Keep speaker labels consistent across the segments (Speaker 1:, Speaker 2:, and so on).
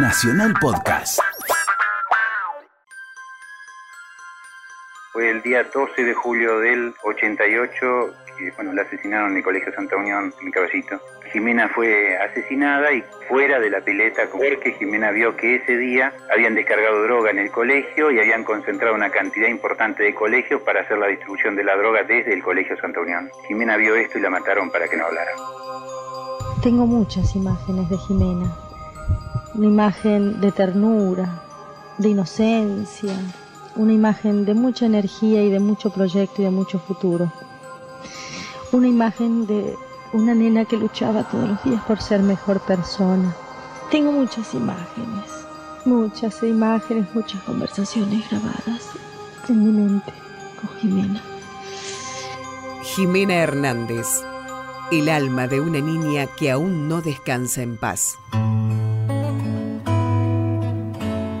Speaker 1: Nacional Podcast.
Speaker 2: Fue el día 12 de julio del 88 que bueno, la asesinaron en el Colegio Santa Unión en Caballito. Jimena fue asesinada y fuera de la pileta porque Jimena vio que ese día habían descargado droga en el colegio y habían concentrado una cantidad importante de colegios para hacer la distribución de la droga desde el Colegio Santa Unión. Jimena vio esto y la mataron para que no hablara.
Speaker 3: Tengo muchas imágenes de Jimena. Una imagen de ternura, de inocencia, una imagen de mucha energía y de mucho proyecto y de mucho futuro. Una imagen de una nena que luchaba todos los días por ser mejor persona. Tengo muchas imágenes, muchas imágenes, muchas conversaciones grabadas en mi mente con Jimena.
Speaker 4: Jimena Hernández, el alma de una niña que aún no descansa en paz.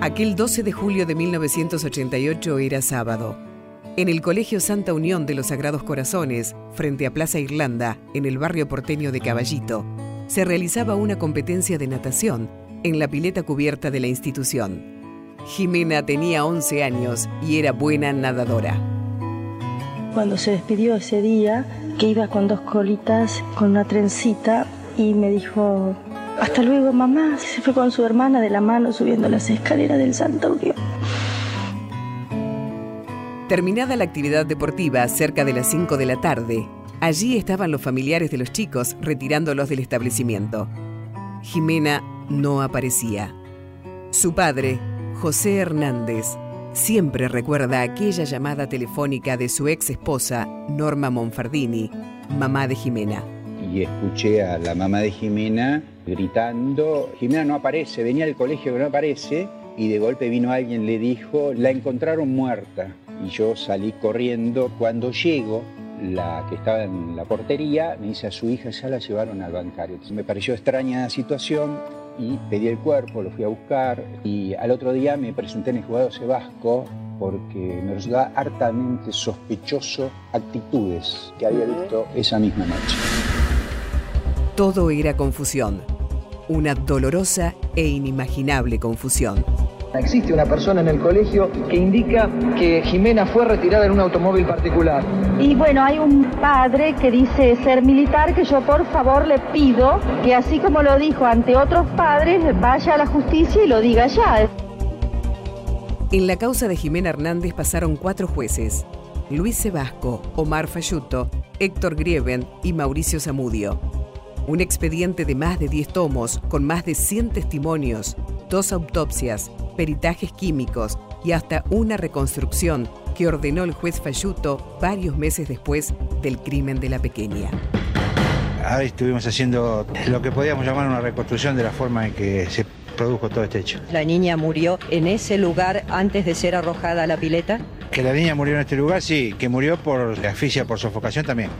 Speaker 4: Aquel 12 de julio de 1988 era sábado. En el Colegio Santa Unión de los Sagrados Corazones, frente a Plaza Irlanda, en el barrio porteño de Caballito, se realizaba una competencia de natación en la pileta cubierta de la institución. Jimena tenía 11 años y era buena nadadora.
Speaker 3: Cuando se despidió ese día, que iba con dos colitas, con una trencita, y me dijo, hasta luego mamá, se fue con su hermana de la mano subiendo las escaleras del Santa Unión.
Speaker 4: Terminada la actividad deportiva cerca de las 5 de la tarde, allí estaban los familiares de los chicos retirándolos del establecimiento. Jimena no aparecía. Su padre, José Hernández, siempre recuerda aquella llamada telefónica de su ex esposa, Norma Monfardini, mamá de Jimena.
Speaker 5: Y escuché a la mamá de Jimena gritando, Jimena no aparece, venía del colegio que no aparece, y de golpe vino alguien, le dijo, la encontraron muerta y yo salí corriendo. Cuando llego, la que estaba en la portería me dice a su hija ya la llevaron al bancario. me pareció extraña la situación y pedí el cuerpo, lo fui a buscar y al otro día me presenté en el juzgado Sebasco porque me resultaba hartamente sospechoso actitudes que había visto esa misma noche.
Speaker 4: Todo era confusión, una dolorosa e inimaginable confusión.
Speaker 6: Existe una persona en el colegio que indica que Jimena fue retirada en un automóvil particular.
Speaker 3: Y bueno, hay un padre que dice ser militar que yo por favor le pido que así como lo dijo ante otros padres, vaya a la justicia y lo diga ya.
Speaker 4: En la causa de Jimena Hernández pasaron cuatro jueces. Luis Sebasco, Omar Fayuto, Héctor Grieven y Mauricio Zamudio. Un expediente de más de 10 tomos, con más de 100 testimonios, dos autopsias, peritajes químicos y hasta una reconstrucción que ordenó el juez Fayuto varios meses después del crimen de la pequeña.
Speaker 7: Ahí estuvimos haciendo lo que podíamos llamar una reconstrucción de la forma en que se produjo todo este hecho.
Speaker 8: ¿La niña murió en ese lugar antes de ser arrojada a la pileta?
Speaker 7: Que la niña murió en este lugar, sí. Que murió por asfixia, por sofocación también.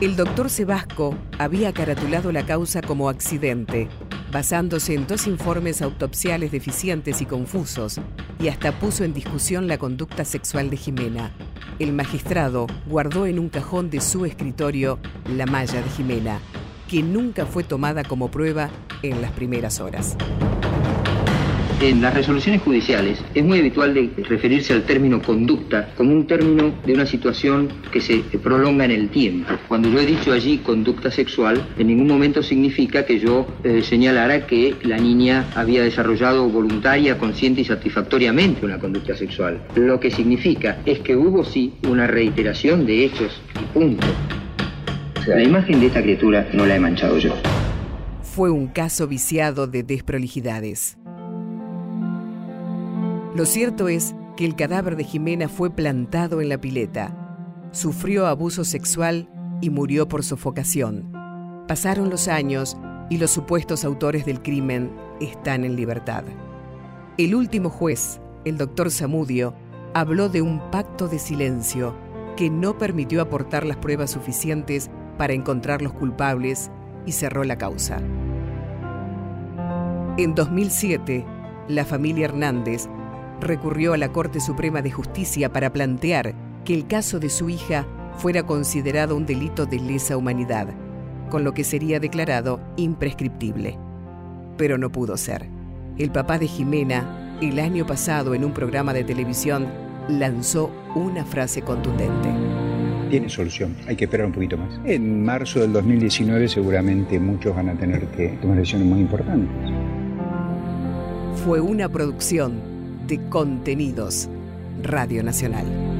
Speaker 4: El doctor Sebasco había caratulado la causa como accidente, basándose en dos informes autopsiales deficientes y confusos, y hasta puso en discusión la conducta sexual de Jimena. El magistrado guardó en un cajón de su escritorio la malla de Jimena, que nunca fue tomada como prueba en las primeras horas.
Speaker 9: En las resoluciones judiciales es muy habitual de referirse al término conducta como un término de una situación que se prolonga en el tiempo. Cuando yo he dicho allí conducta sexual, en ningún momento significa que yo eh, señalara que la niña había desarrollado voluntaria, consciente y satisfactoriamente una conducta sexual. Lo que significa es que hubo sí una reiteración de hechos y punto. La imagen de esta criatura no la he manchado yo.
Speaker 4: Fue un caso viciado de desprolijidades. Lo cierto es que el cadáver de Jimena fue plantado en la pileta. Sufrió abuso sexual y murió por sofocación. Pasaron los años y los supuestos autores del crimen están en libertad. El último juez, el doctor Zamudio, habló de un pacto de silencio que no permitió aportar las pruebas suficientes para encontrar los culpables y cerró la causa. En 2007, la familia Hernández recurrió a la Corte Suprema de Justicia para plantear que el caso de su hija fuera considerado un delito de lesa humanidad, con lo que sería declarado imprescriptible. pero no pudo ser. El papá de Jimena, el año pasado en un programa de televisión, lanzó una frase contundente.
Speaker 5: Tiene solución, hay que esperar un poquito más. En marzo del 2019 seguramente muchos van a tener que tomar decisiones muy importantes.
Speaker 4: Fue una producción de contenidos Radio Nacional.